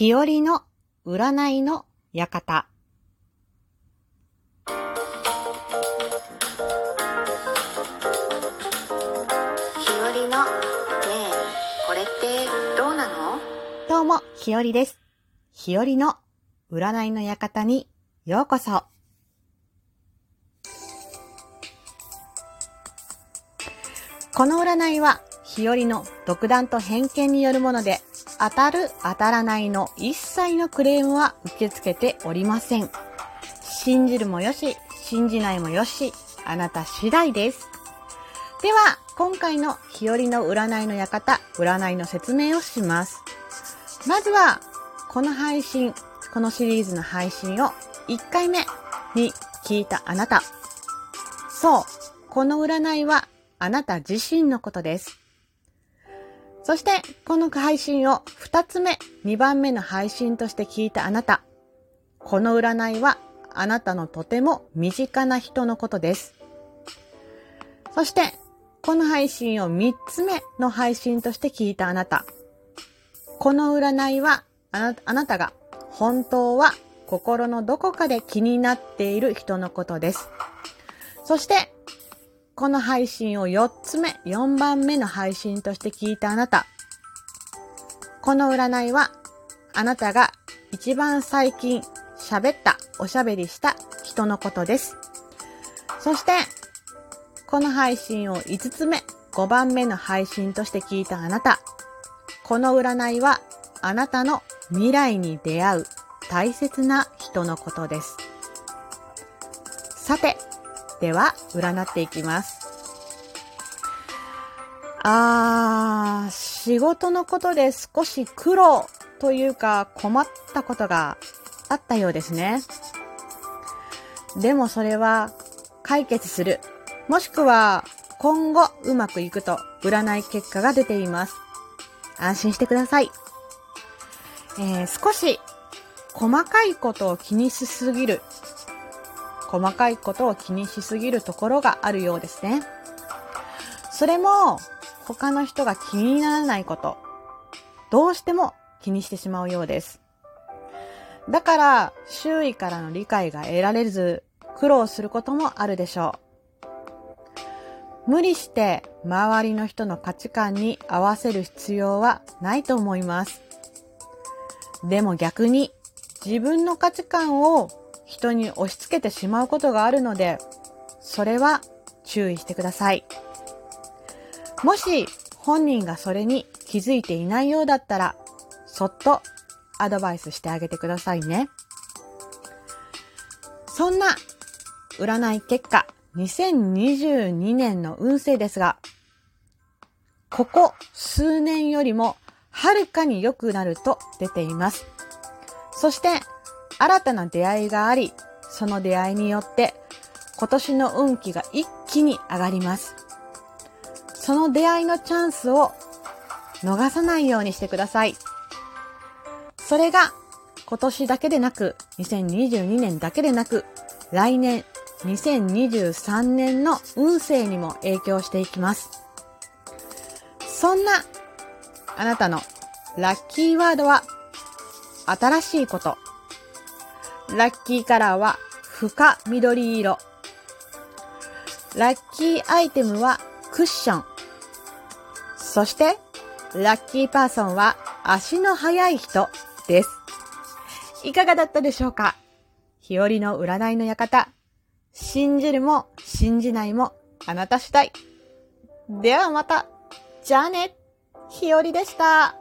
日和の占いの館。日和のねえこれってどうなの？どうも、日和です。日和の占いの館にようこそ。この占いは、日和の独断と偏見によるもので、当たる当たらないの一切のクレームは受け付けておりません。信じるもよし、信じないもよし、あなた次第です。では、今回の日和の占いの館、占いの説明をします。まずは、この配信、このシリーズの配信を1回目に聞いたあなた。そう、この占いはあなた自身のことです。そして、この配信を2つ目、2番目の配信として聞いたあなた。この占いはあなたのとても身近な人のことです。そして、この配信を3つ目の配信として聞いたあなた。この占いはあなあなたが本当は心のどこかで気になっている人のことです。そして、この配信を4つ目、4番目の配信として聞いたあなた。この占いはあなたが一番最近喋った、おしゃべりした人のことです。そして、この配信を5つ目、5番目の配信として聞いたあなた。この占いはあなたの未来に出会う大切な人のことです。さて、では占っていきます。あー、仕事のことで少し苦労というか困ったことがあったようですね。でもそれは解決する。もしくは今後うまくいくと占い結果が出ています。安心してください。えー少し細かいことを気にしすぎる。細かいことを気にしすぎるところがあるようですね。それも他の人が気にならないこと。どうしても気にしてしまうようです。だから周囲からの理解が得られず苦労することもあるでしょう。無理して周りの人の価値観に合わせる必要はないと思います。でも逆に自分の価値観を人に押し付けてしまうことがあるので、それは注意してください。もし本人がそれに気づいていないようだったら、そっとアドバイスしてあげてくださいね。そんな占い結果、2022年の運勢ですが、ここ数年よりもはるかに良くなると出ています。そして、新たな出会いがあり、その出会いによって今年の運気が一気に上がります。その出会いのチャンスを逃さないようにしてください。それが今年だけでなく、2022年だけでなく、来年2023年の運勢にも影響していきます。そんなあなたのラッキーワードは新しいこと。ラッキーカラーは深緑色。ラッキーアイテムはクッション。そして、ラッキーパーソンは足の速い人です。いかがだったでしょうか？日和の占いの館。信じるも信じないもあなた次第。ではまた。じゃあね。日和でした。